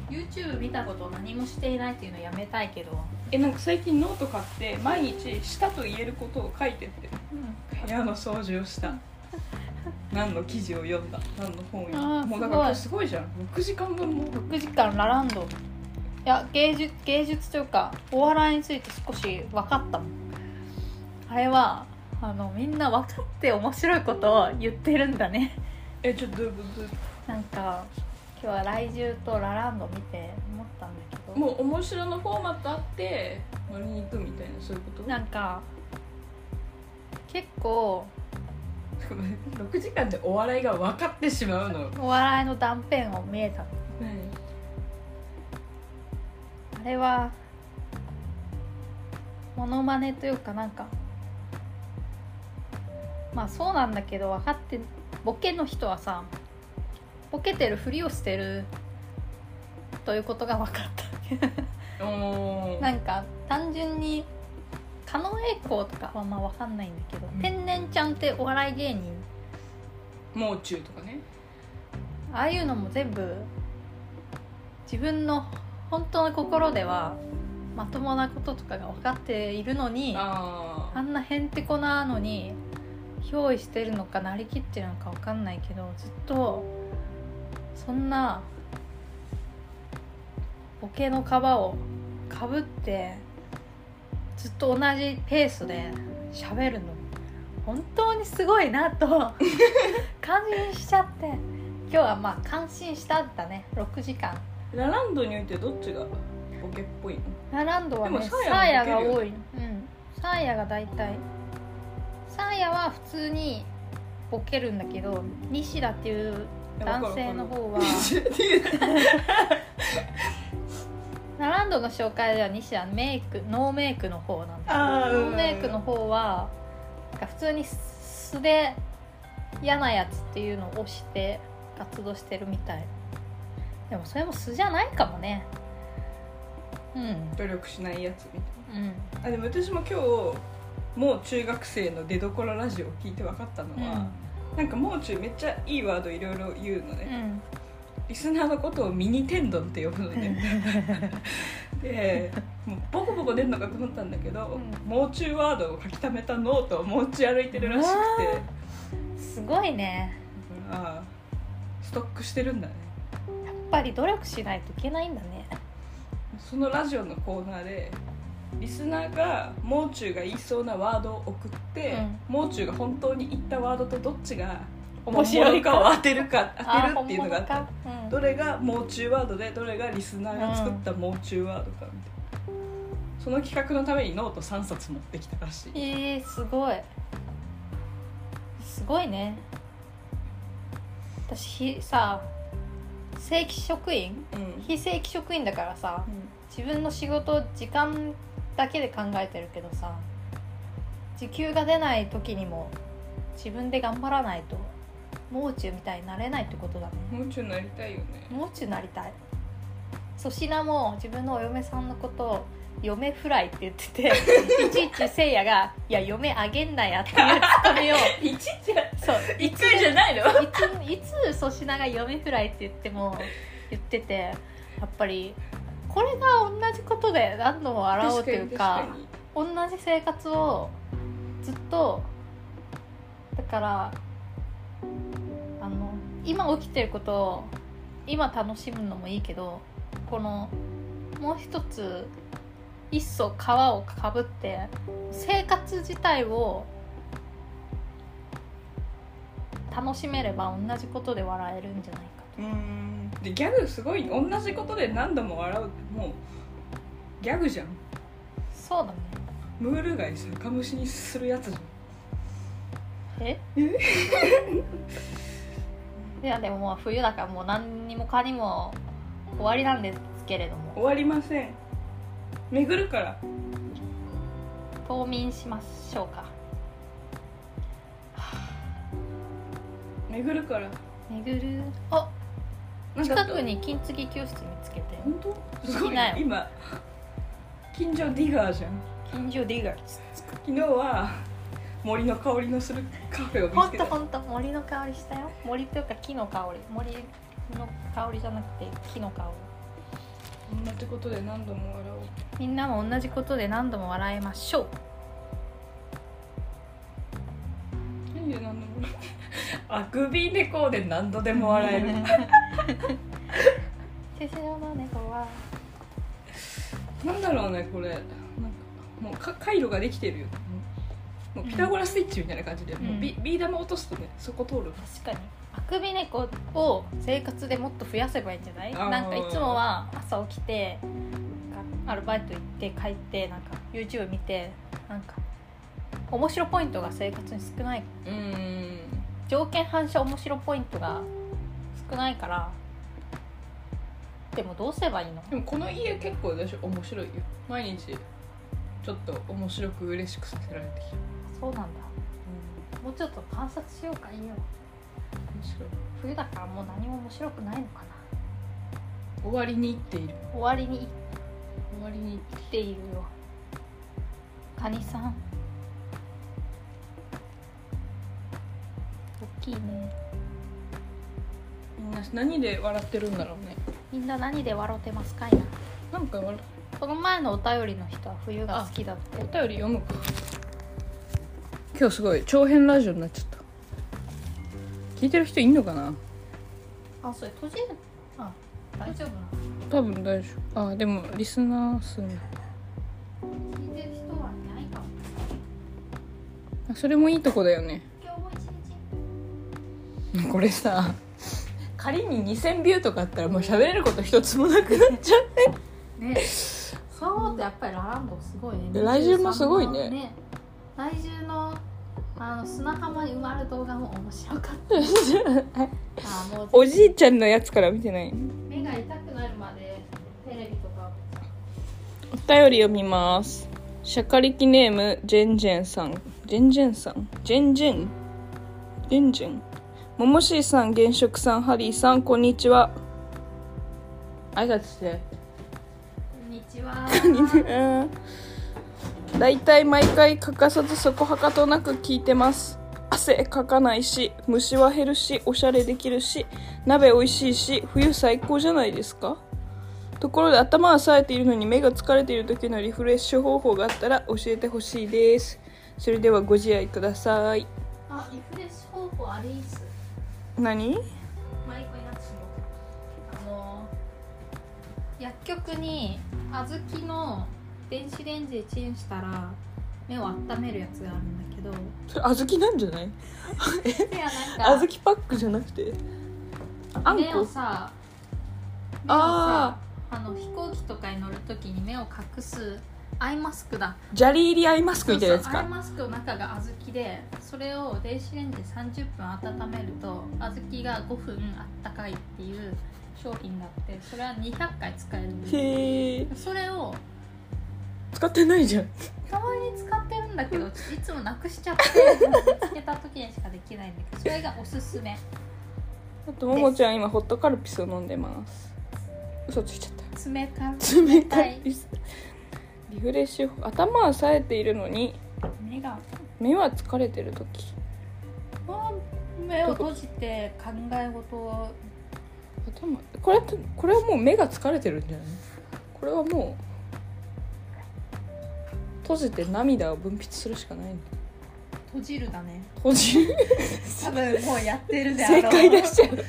S1: YouTube 見たことを何もしていないっていうのやめたいけど、
S2: えなんか最近ノート買って毎日したと言えることを書いてって。部屋の掃除をした。何の記事を読んだ。何の本を読んだ。もうだからすごい。じゃん。6時間分も。
S1: 6時間ラランド。いや芸術芸術というかお笑いについて少し分かった。もんあれはあのみんな分かって面白いことを言ってるんだね。
S2: えちょっとどういうこと？
S1: なんか今日は来獣とラランド見て思ったんだけど。
S2: ともう面白のフォーマットあって割りに行くみたいなそういうこと？
S1: なんか結構
S2: 6時間でお笑いが分かってしまうの。
S1: お笑いの断片を見えたの。あれはモノマネというかなんかまあそうなんだけど分かってボケの人はさボケてるふりをしてるということが分かった。なんか単純に狩野英孝とかはまあ分かんないんだけど、
S2: うん。
S1: 天然ちゃんってお笑い芸人。
S2: もう中とかね。
S1: ああいうのも全部自分の本当の心ではまともなこととかが分かっているのにあ
S2: あ
S1: んなへんてこなのに憑依してるのかなりきってるのか分かんないけどずっとそんなボケの皮をかぶってずっと同じペースで喋るの。本当にすごいなと。感心しちゃって。今日はまあ感心したんだね。6時間。
S2: ーラランドにおいてどっちがボケっぽいの？
S1: ラランドはね
S2: サ
S1: サーヤが多い。うん。サーヤが大体。サーヤは普通にボケるんだけど西田っていう男性の方は。ナランドの紹介では西田メイクノーメイクの方なんだけど
S2: あーうん。
S1: ノーメイクの方はなんか普通に素で嫌なやつっていうのを推して活動してるみたい。でもそれも素じゃないかもね。うん。
S2: 努力しないやつみたい
S1: うん。
S2: なあでも私も今日もう中学生の出どころラジオを聞いて分かったのは、なんかもう中めっちゃいいワードいろいろ言うの
S1: う
S2: ね、
S1: ん。
S2: リスナーのことをミニ天丼って呼ぶのね。でもうボコボコ出るのかと思ったんだけど、
S1: うん。
S2: もう中ワードを書き溜めたノートをもう中歩いてるらしくて。
S1: すごいね。
S2: ああストックしてるんだね。
S1: やっぱり努力しないといけないんだね。
S2: そのラジオのコーナーでリスナーがもう中が言いそうなワードを送って、もう中が本当に言ったワードとどっちが
S1: 面白いか
S2: を当てるか当てるっていうのがあった
S1: あ本物か？
S2: どれがもう中ワードでどれがリスナーが作ったもう中ワードかみたいな、その企画のためにノート3冊持ってきたらしい。
S1: うん、えー、すごい。すごいね。私ひさ正規職員？
S2: うん。
S1: 非正規職員だからさ
S2: うん。
S1: 自分の仕事時間だけで考えてるけどさ時給が出ない時にも自分で頑張らないともう中みたいになれないってことだね。
S2: もう中になりたいよね。
S1: もう中なりたい。粗品も自分のお嫁さんのことを嫁フライって言ってて いちいちせいやが「いや嫁あげんなや」っていうツッコミを。
S2: いちいち
S1: そう
S2: 一回じゃないの？
S1: いついつ粗品が嫁フライって言っても言っててやっぱりこれが同じことで何度も笑おうというか同じ生活をずっとだからあの今起きてることを今楽しむのもいいけどこのもう一つ一層皮をかぶって生活自体を楽しめれば同じことで笑えるんじゃないか
S2: うんでギャグすごい同じことで何度も笑うってもうギャグじゃん。
S1: とそうだね。
S2: ムール貝さカムシにするやつじゃん。
S1: え？いやでももう冬だからもう何にもかにも終わりなんですけれども。
S2: 終わりません。巡るから。
S1: 冬眠しましょうか。
S2: 巡るから。
S1: 巡る。あ！
S2: なんか
S1: 近くに金継ぎ教室見つけて。
S2: 本当？すごい
S1: 好きなよ
S2: 今近所ディガーじゃん。
S1: 近所ディガー
S2: 昨日は森の香りのするカフェを見つけた。
S1: とほんと森の香りしたよ。森というか木の香り。森の香りじゃなくて木の香
S2: 同じことで何度も笑おう。
S1: りみんなも同じことで何度も笑いましょう
S2: 何でも あくび猫で何度でも笑える。
S1: 手塩の猫は。
S2: なんだろうねこれ。なんかもうか回路ができてるよもうピタゴラスイッチみたいな感じで、
S1: ん。
S2: もうビビー玉落とすとねそこ通る。
S1: 確かに。あくび猫を生活でもっと増やせばいいんじゃない？なんかいつもは朝起きてアルバイト行って帰ってなんか YouTube 見てなんか面白ポイントが生活に少ない。
S2: うん。
S1: 条件反射面白ポイントが少ないから。でもどうすればいいの？
S2: でもこの家結構私面白いよ。毎日ちょっと面白く嬉しくさせられてきた、
S1: そうなんだ。もうちょっと観察しようかいいよ。
S2: 面白い。
S1: 冬だからもう何も面白くないのかな。
S2: 終わりに行っている。
S1: 終わりに
S2: 終わりに
S1: 生きているよ。カニさん大きいね。
S2: みんな何で笑ってるんだろうね。
S1: みんな何で笑ってますかいな
S2: なんか笑
S1: この前のお便りの人は冬が好きだって。
S2: お便り読むか。今日すごい長編ラジオになっちゃった。聞いてる人いんのかな？
S1: あそれ閉じる？あ大丈夫な
S2: 多分大丈夫。あでもリスナー数ね。
S1: 聞いてる人はいないかも。
S2: あそれもいいとこだよね これさ仮に2000ビューとかあったらもう喋れること一つもなくなっちゃう
S1: ね。そう思うとやっぱりラランドすごいね。
S2: え来週もすごいね。
S1: 来週のあの砂浜に埋まる動画も面白かった。あもう
S2: おじいちゃんのやつから見てない？
S1: 目が痛くなるまでテレビとか。
S2: お便り読みます。シャカリキネームジェンジェンさん。ジェンジェンさん？ジェンジェン？ジェンジェン？ももしーさん現職さんハリーさんこんにちは。挨拶して。
S1: こんにちは。
S2: だいたい毎回欠かさずそこはかとなく聞いてます。汗かかないし虫は減るしおしゃれできるし鍋美味しいし冬最高じゃないですか。ところで頭は冴えているのに目が疲れている時のリフレッシュ方法があったら教えてほしいです。それではご自愛ください。
S1: あリフレッシュ方法あれいいっす？
S2: 何？
S1: マイコになってしまうあの薬局に小豆の電子レンジでチンしたら目を温めるやつがあるんだけど。
S2: それ小豆なんじゃない？
S1: いや
S2: 小
S1: なんか
S2: 豆パックじゃなくて？あん
S1: 目を
S2: こ
S1: さ目をさ
S2: あ
S1: あの飛行機とかに乗るときに目を隠すアイマスクだ。
S2: 砂利入りアイマスクみたいなやつ
S1: そうそう。アイ
S2: か
S1: マスクの中が小豆でそれを電子レンジで30分温めると小豆が5分あったかいっていう商品があってそれは200回使えるんです。
S2: へえ。
S1: それを
S2: 使ってないじゃん。
S1: たまに使ってるんだけどいつもなくしちゃって見つけた時にしかできないんだけどそれがおすすめ。
S2: あとももちゃん今ホットカルピスを飲んでます。嘘ついちゃった。
S1: 冷た
S2: 冷たいリフレッシュ頭は冴えているのに
S1: 目が
S2: 目は疲れてる時。
S1: 目を閉じて考え事を
S2: 頭これこれはもう目が疲れてるんじゃない？これはもう閉じて涙を分泌するしかない。
S1: 閉じるだね。
S2: 閉じる。
S1: 多分もうやってるであろう。
S2: 正解出しちゃう。
S1: 閉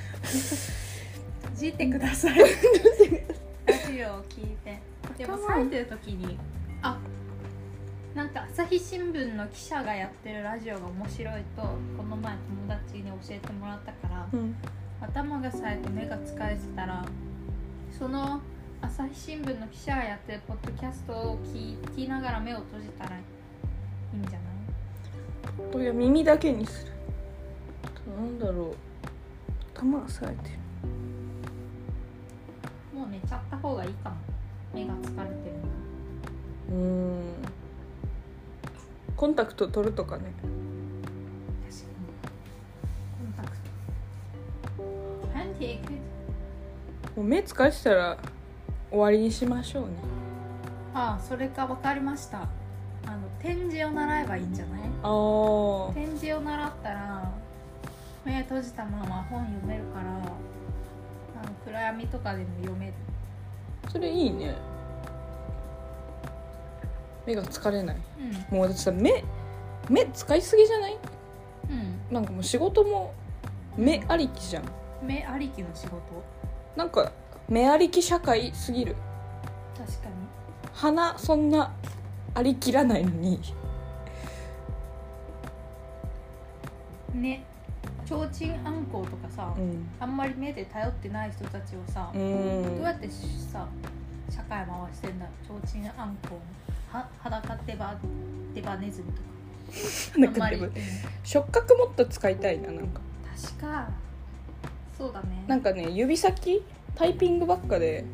S1: じてください。ラジオを聞いてでも冴えてる時にあなんか朝日新聞の記者がやってるラジオが面白いとこの前友達に教えてもらったから
S2: うん。
S1: 頭が冴えて目が疲れてたらその朝日新聞の記者がやってるポッドキャストを聞聞きながら目を閉じたらいいんじゃない？
S2: これは耳だけにする。なんだろう。頭は冴えてる。
S1: もう寝ちゃった方がいいかも目が疲れてるの
S2: うーん。コンタクト取るとかね。
S1: 確かに。コンタクト。Hand take it
S2: もう目疲れてたら終わりにしましょうね。
S1: ああそれか分かりました。あの点字を習えばいいんじゃない？
S2: あー。
S1: 点字を習ったら目閉じたまま本読めるからあの暗闇とかでも読める
S2: それいいね。目が疲れない。
S1: うん。
S2: もうだってさ目目使いすぎじゃない？
S1: うん。
S2: なんかもう仕事も目ありきじゃん。
S1: 目ありきの仕事？
S2: なんか目ありき社会すぎる。
S1: 確かに。
S2: 鼻そんなありきらないのに。
S1: ね提灯あんこうとかさ、
S2: うん。
S1: あんまり目で頼ってない人たちをさ、
S2: う
S1: どうや
S2: ん
S1: ってさ社会回してんだ提灯あんこうは裸デバデバネズミとか。
S2: なんかでも触覚もっと使いたいななんか。
S1: 確か。そうだね。
S2: なんかね指先？タイピングばっかで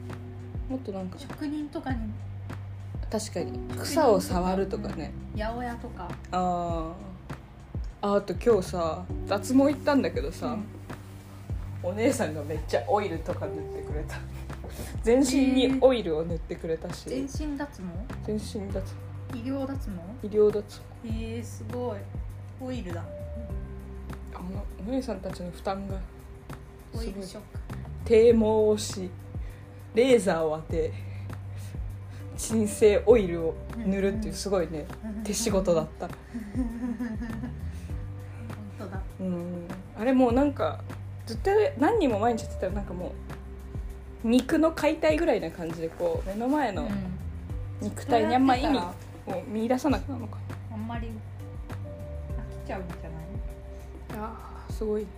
S2: もっとなんか。
S1: 職人とかに。
S2: 確かに。草を触るとかね。
S1: 八百屋とか。
S2: あーああと今日さ脱毛行ったんだけどさ、
S1: うん。
S2: お姉さんがめっちゃオイルとか塗ってくれた。全身にオイルを塗ってくれたし、
S1: 全身脱
S2: 全身脱
S1: 毛。医療脱
S2: 毛？医療脱毛。
S1: 毛えー、すごい。オイルだ。
S2: あのお姉さんたちの負担が
S1: オイ
S2: すごい。
S1: ルショック。
S2: 低毛をしレーザーを当て鎮静オイルを塗るっていうすごいね。手仕事だった。
S1: 本 当だ。
S2: うん。あれもうなんか絶対何人も毎日やってたらなんかもう肉の解体ぐらいな感じでこう目の前の
S1: うん。
S2: 肉体にあんま意味を見出さなくなるのか。
S1: あんまり飽きちゃうんじゃない？
S2: あーすごい。
S1: うん。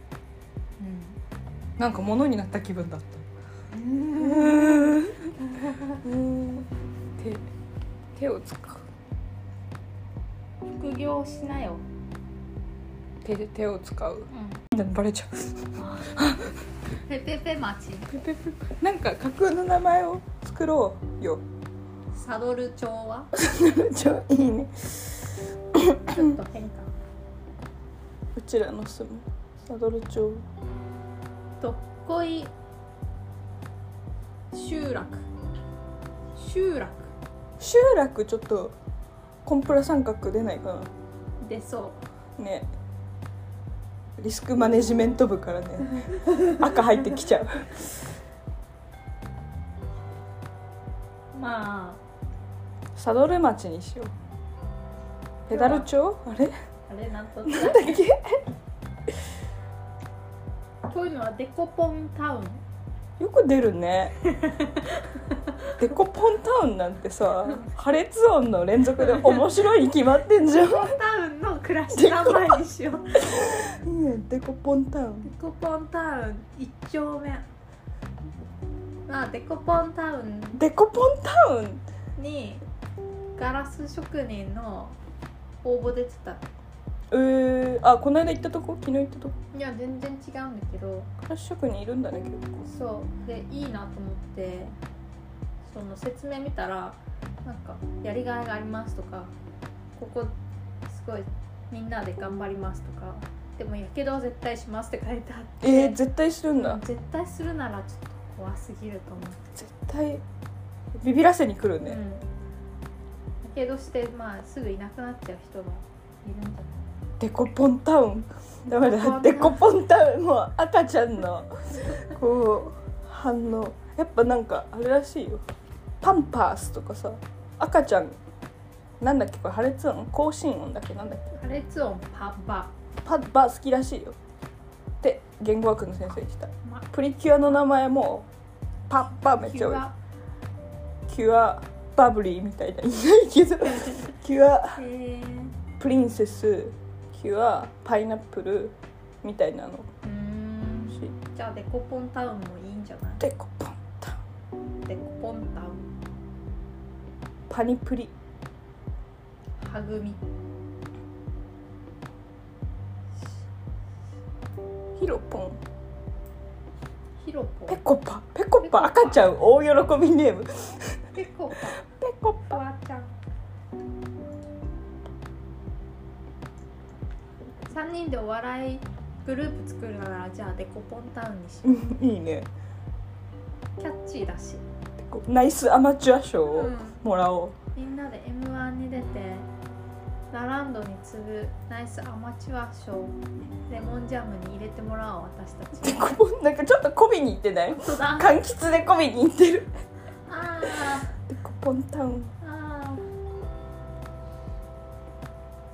S2: なんか物になった気分だった。手手を使う。
S1: 副業しなよ
S2: 手で手を使う。
S1: うん。
S2: バレちゃう。
S1: ペペペ町
S2: ペペペ。なんか架空の名前を作ろうよ。
S1: サドル町は？
S2: ちょいいね。
S1: ちょっと変か
S2: うちらの住む。サドル町
S1: どっこい集落。集落。
S2: 集落ちょっとコンプラ三角出ないかな。
S1: 出そう。
S2: ねリスクマネジメント部からね赤入ってきちゃう。
S1: ま
S2: サドル町にしよう。ペダル町あれ？
S1: ああれなんと？
S2: なんだっけ？
S1: こういうのはデコポンタウン。
S2: よく出るね。デコポンタウンなんてさ破裂音の連続で面白いに決まってんじゃん。
S1: デコポンタウンの暮らし名前にしよう
S2: いいねデコポンタウン。
S1: デコポンタウン。一丁目。まあデコポンタウン。
S2: デコポンタウン？
S1: にガラス職人の応募出てた。
S2: えー、あこの間行ったとこ？昨日行ったとこ？
S1: いや全然違うんだけど。
S2: ガラス職人いるんだね結構。
S1: そう。でいいなと思ってその説明見たらなんかやりがいがありますとかここすごいみんなで頑張りますとかでもやけどは絶対しますって書いてあって
S2: えー、絶対するんだ、
S1: うん絶対するならちょっと怖すぎると思って、
S2: 絶対ビビらせに来るね、
S1: うん。やけどしてまあすぐいなくなっちゃう人がいるんじゃない？
S2: デコポンタウン。ダメだ。
S1: デ
S2: デコポンタウンもう赤ちゃんのこう反応。やっぱなんかあれらしいよ。パンパースとかさ赤ちゃんなんだっけこれ破裂音？更新音だっけ？なんだっけ？
S1: 破裂音パッパ。
S2: パッパー好きらしいよ。って言語学の先生言ってた。
S1: ま
S2: プリキュアの名前もパッパーめっちゃ多い。
S1: は
S2: キュアバブリーみたいないないけど。キュア。
S1: へえ
S2: プリンセスキュアパイナップルみたいなの。
S1: じゃあデコポンタウンもいいんじゃない？
S2: デコポンタ
S1: デコポンタウン。
S2: パニプリ
S1: はぐみ
S2: ヒロポン。
S1: ヒロポ
S2: ペコパ。ペコパ。赤ちゃん大喜びネーム。
S1: ペコパ。
S2: ペコ
S1: フワちゃん。3人でお笑いグループ作るならじゃあデコポンタウンにしよ
S2: う。んいいね。
S1: うキャッチーだし。
S2: ナイスアマチュア賞を
S1: うん。
S2: もらおう、
S1: みんなで m 1に出てラランドに次ぐナイスアマチュア賞。レモンジャムに入れてもらおう私た
S2: デ
S1: ち
S2: コポンなんかちょっと媚びに行ってない？
S1: 本当だ。
S2: 柑橘で媚びに行ってる。
S1: あ
S2: デコポンタウン。
S1: ー。あ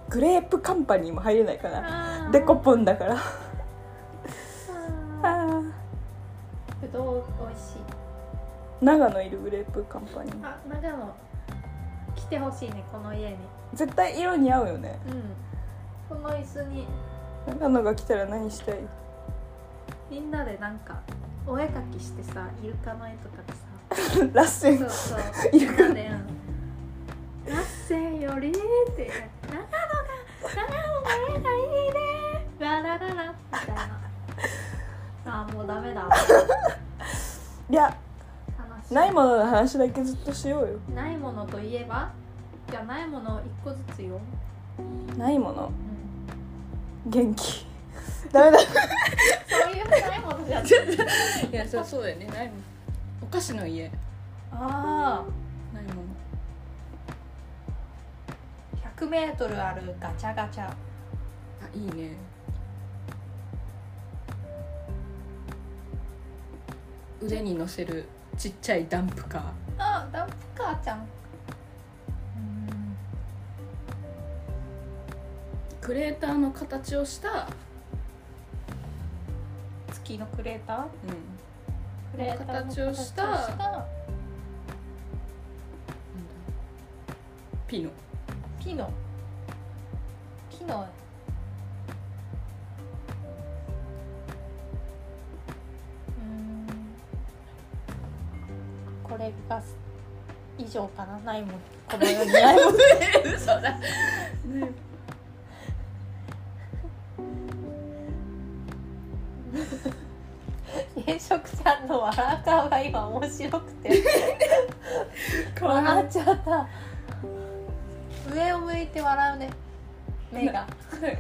S2: グレープカンパニーも入れないか
S1: ー。
S2: なデコポンだから。
S1: あ
S2: あ
S1: ー
S2: ー。
S1: ぶどう美味しい。
S2: 長野いるグレープカンパニー。
S1: あ長野来てほしいねこの家に。
S2: 絶対色に合うよね。
S1: うん。この椅子に。
S2: 長野が来たら何したい？
S1: みんなでなんかお絵描きしてさイルカの絵とかでさ。
S2: ラッセン。
S1: そうそう。
S2: イルカ。
S1: でうん。ラッセンよりって。長野が長野の絵がいいね。ララララ。みたいな。あーもうダメだ。
S2: いやないものの話だけずっとしようよ。
S1: ないものといえば？じゃあないもの一個ずつよ、
S2: ないもの？
S1: うん、
S2: 元気。ダメだ。
S1: そういうないものじゃん。
S2: いやそうそうだよね。ないもの。お菓子の家。
S1: あ
S2: ないもの。
S1: あ 100m あるガチャガチャ。
S2: あいいね。腕に乗せるちっちゃいダンプカー。
S1: あダンプカーちゃん。うん。
S2: クレーターの形をした、
S1: 月のクレーター？
S2: うん、
S1: クレーターの
S2: 形をしたピノ。
S1: ピノ。ピノれが以上かなないもんこの世にないもん
S2: 嘘だ、ね、
S1: 定食ちゃんの笑う顔が今面白くて笑っちゃった上を向いて笑うね目が、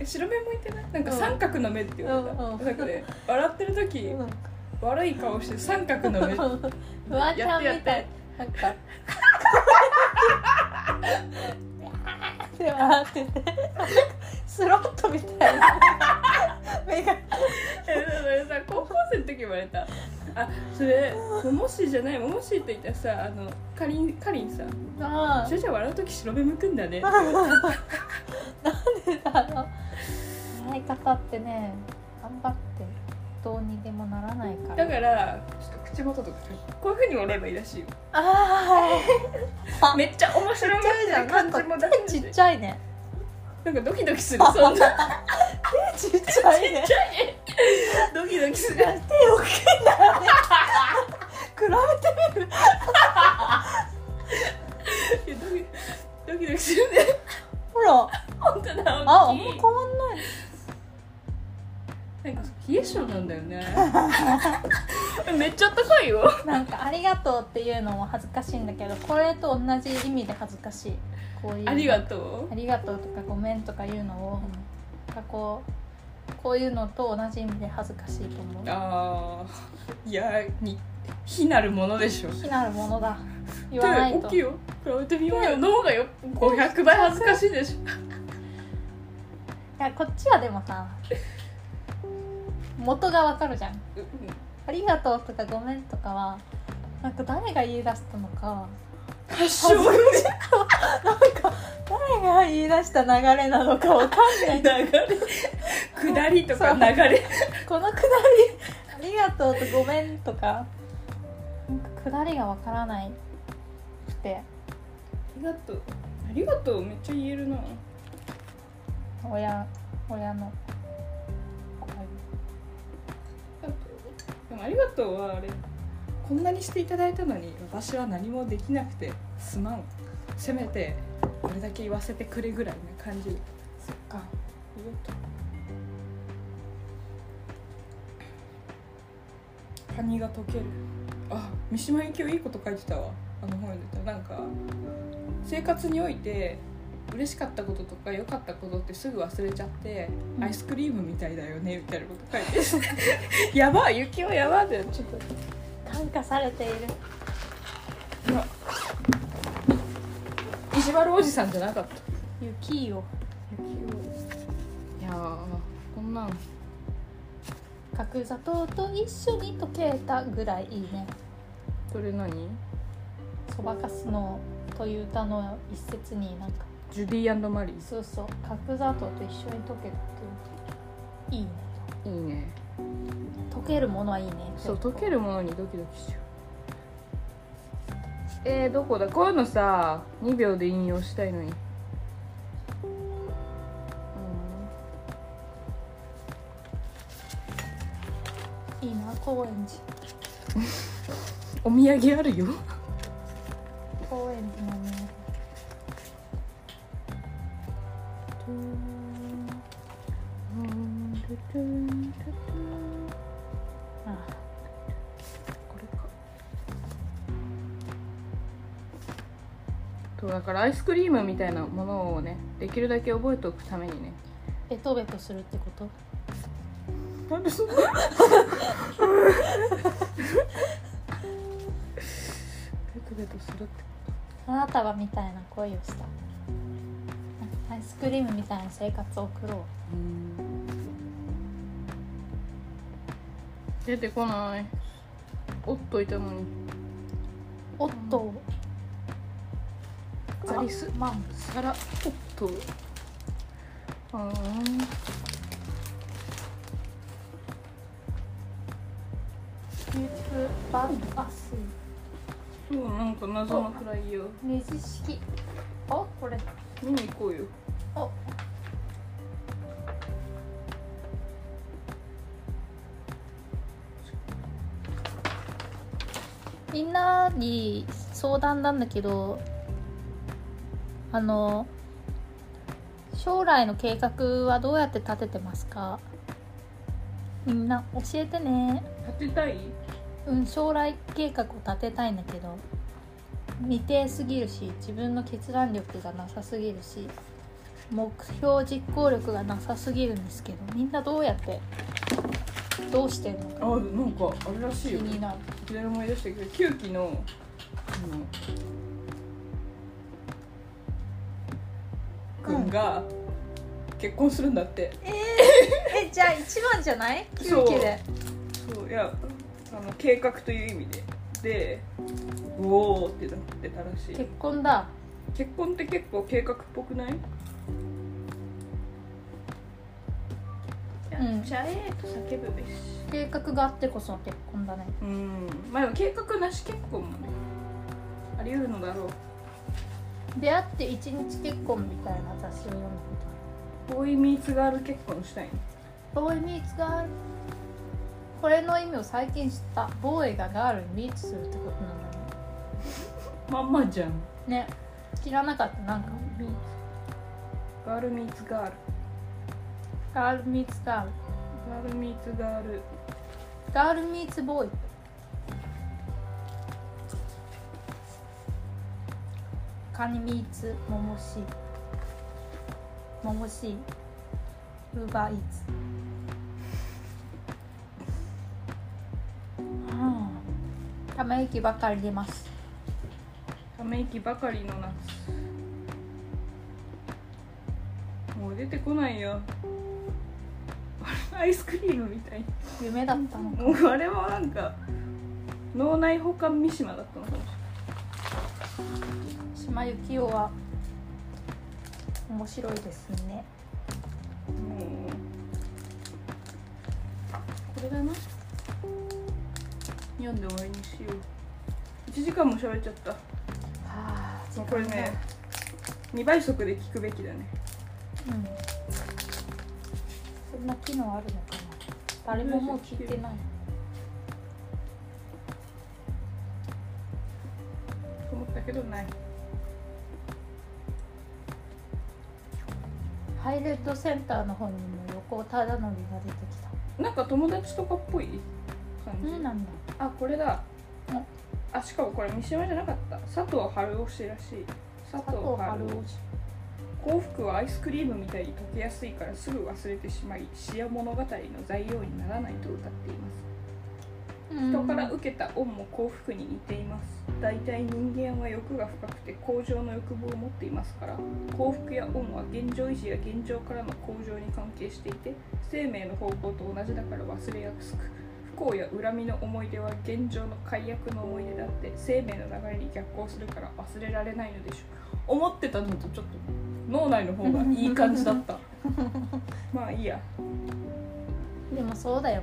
S2: 白目向いてないなんか三角の目って言われた、
S1: うんうん
S2: なんかね笑ってる時、
S1: うん、
S2: 悪い顔して三角の目
S1: フワちゃんみたい。なんか。って笑ってて。スロットみたいな。目が。
S2: えそれさ高校生の時言われたあそれももしじゃないももしって言ったらさあのかりんかりんさ
S1: あ
S2: じゃ笑う時白目向くんだね。
S1: なんでだろう。笑い方ってね頑張ってどうにでもならないから。
S2: だから口元とかこういうふうに笑えばいいらしいよ。
S1: あ あ
S2: めっちゃ面白い
S1: じゃん
S2: 感じも出
S1: 手ちっちゃいね。
S2: なんかドキドキするそんな。
S1: ちっちゃいね。
S2: ちゃいドキドキする。
S1: 手大きいんだよね。比べてみる。
S2: いやドキドキドキするね。
S1: ほら。
S2: 本当だ
S1: ああんま変わんない
S2: なんか冷え性なんだよね。めっちゃ高いよ。
S1: なんか「ありがとう」っていうのも恥ずかしいんだけどこれと同じ意味で恥ずかしい。こういう。
S2: ありがと
S1: ありがとうとかごめんとかいうのを、なんかこうこういうのと同じ意味で恥ずかしいと思う。
S2: うああいやに非なるものでしょ。
S1: 非なるものだ。言わないと。
S2: 大きいよ。比べてみようよ。の方がよ。500倍恥ずかしいでしょ。
S1: いやこっちはでもさ元がわかるじゃん。ありがとうとかごめんとかはなんか誰が言い出したのか。
S2: 発祥の
S1: 誰が言い出した流れなのかわかんない。
S2: 流れ。下りとか流れ。
S1: このくだりありがとうとごめんとか。なんかくだりがわからないくて。
S2: ありがとう。ありがとうめっちゃ言えるな。
S1: 親親の
S2: でもありがとうはあれ。こんなにしていただいたのに私は何もできなくてすまん。せめてこれだけ言わせてくれぐらいな感じ。
S1: そっか。
S2: ありがと。うカニが溶ける。あ三島由紀夫いいこと書いてたわ。あの本読んでた。なんか生活において嬉しかったこととか良かったことってすぐ忘れちゃって、
S1: うん。
S2: アイスクリームみたいだよねみたいなこと書いて。て やばい雪はやばってちょっと。
S1: 感化されている
S2: 意地悪おじさんじゃなかった。
S1: 雪よ。
S2: 雪を。いやーこんなん。
S1: 角砂糖と一緒に溶けたぐらいいいね。
S2: それ何？
S1: そばかすのという歌の一節になんか
S2: ジュディマリー。
S1: そうそう。角砂糖と一緒に溶けたっていういいね。
S2: いいね。
S1: 溶けるものはいいね
S2: そう溶けるものにドキドキしちゃう。えー、どこだ？こういうのさ2秒で引用したいのに。
S1: いいな高円寺。
S2: お土産あるよ。
S1: 高円寺
S2: アイスクリームみたいなものをねできるだけ覚えておくためにね。
S1: ベトベトするってこと？
S2: なんでそんな？ベトベトするって
S1: 花束みたいな恋をした。アイスクリームみたいな生活を送ろう。
S2: 出てこない。おっといたのに。
S1: おっと。
S2: アリス
S1: マン
S2: サラおっとあー。
S1: ビューティフルバンアス。
S2: そうなんか謎のくらいよ
S1: ネジ式。おこれ。
S2: 見に行こうよ。
S1: お。みんなに相談なんだけどあの将来の計画はどうやって立ててますか？みんな教えてね。
S2: 立てたい？
S1: うん将来計画を立てたいんだけど。未定すぎるし自分の決断力がなさすぎるし目標実行力がなさすぎるんですけどみんなどうやってどうしてんのか
S2: あなんかあれらしいよ。
S1: 気になる。
S2: いきなり思い出したけど9期のあの君が結婚するんだって、
S1: えじゃあ一番じゃない？
S2: そう。
S1: 9期で。
S2: そういやあの計画という意味で。でうおーってなってたらしい。
S1: 結婚だ。
S2: 結婚って結構計画っぽくない？
S1: うん。
S2: じゃえーと叫ぶべし。
S1: 計画があってこその結婚だね。
S2: うん。まあでも計画なし結婚もねあり得るのだろう
S1: 出会って一日結婚みたいな雑誌を読んだこ
S2: ボーイミーツガール結婚したい
S1: ボーイミーツガール。これの意味を最近知った。ボーイがガールにミーツするってことなんだね
S2: まんまじゃん。
S1: ね。知らなかった。なんか。ミーツ。
S2: ガールミーツガール。
S1: ガールミーツガール。
S2: ガールミーツガール。
S1: ガールミーツボーイカニミーツモモシモモシウーバーイーツ。うんため息ばかり出ます。
S2: ため息ばかりの夏。もう出てこないよ。アイスクリームみたい。
S1: 夢だったのか。
S2: もうあれはなんか脳内保管三島だったのかもし
S1: 島由紀夫は面白いですね。
S2: これだな。読んで終わりにしよう。1時間も喋っちゃった。
S1: はあ
S2: これね2倍速で聞くべきだね。
S1: うん。そんな機能あるのかな。誰ももう聞いてない。
S2: と思ったけどない
S1: ハイレッドセンターの方にも横尾忠則が出てき
S2: なんか友達とかっぽい感じ、
S1: たうんなんだ。
S2: あこれだ。
S1: うん
S2: あしかもこれ三島じゃなかった。佐藤春夫氏らしい。佐
S1: 佐藤春夫氏。
S2: 幸福はアイスクリームみたいに溶けやすいからすぐ忘れてしまい詩や物語の材料にならないと歌っています人から受けた恩も幸福に似ています。大体人間は欲が深くて向上の欲望を持っていますから幸福や恩は現状維持や現状からの向上に関係していて生命の方向と同じだから忘れやすく不幸や恨みの思い出は現状の解約の思い出であって生命の流れに逆行するから忘れられないのでしょう思ってたのとちょっと脳内の方がいい感じだった。まあいいや。
S1: でもそうだよ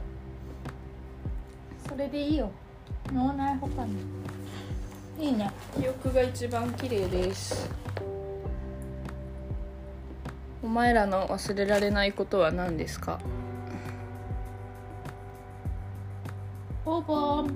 S1: それでいいよ。脳内保管にいいね。
S2: 記憶が一番綺麗です。お前らの忘れられないことは何ですか？
S1: ボーボーン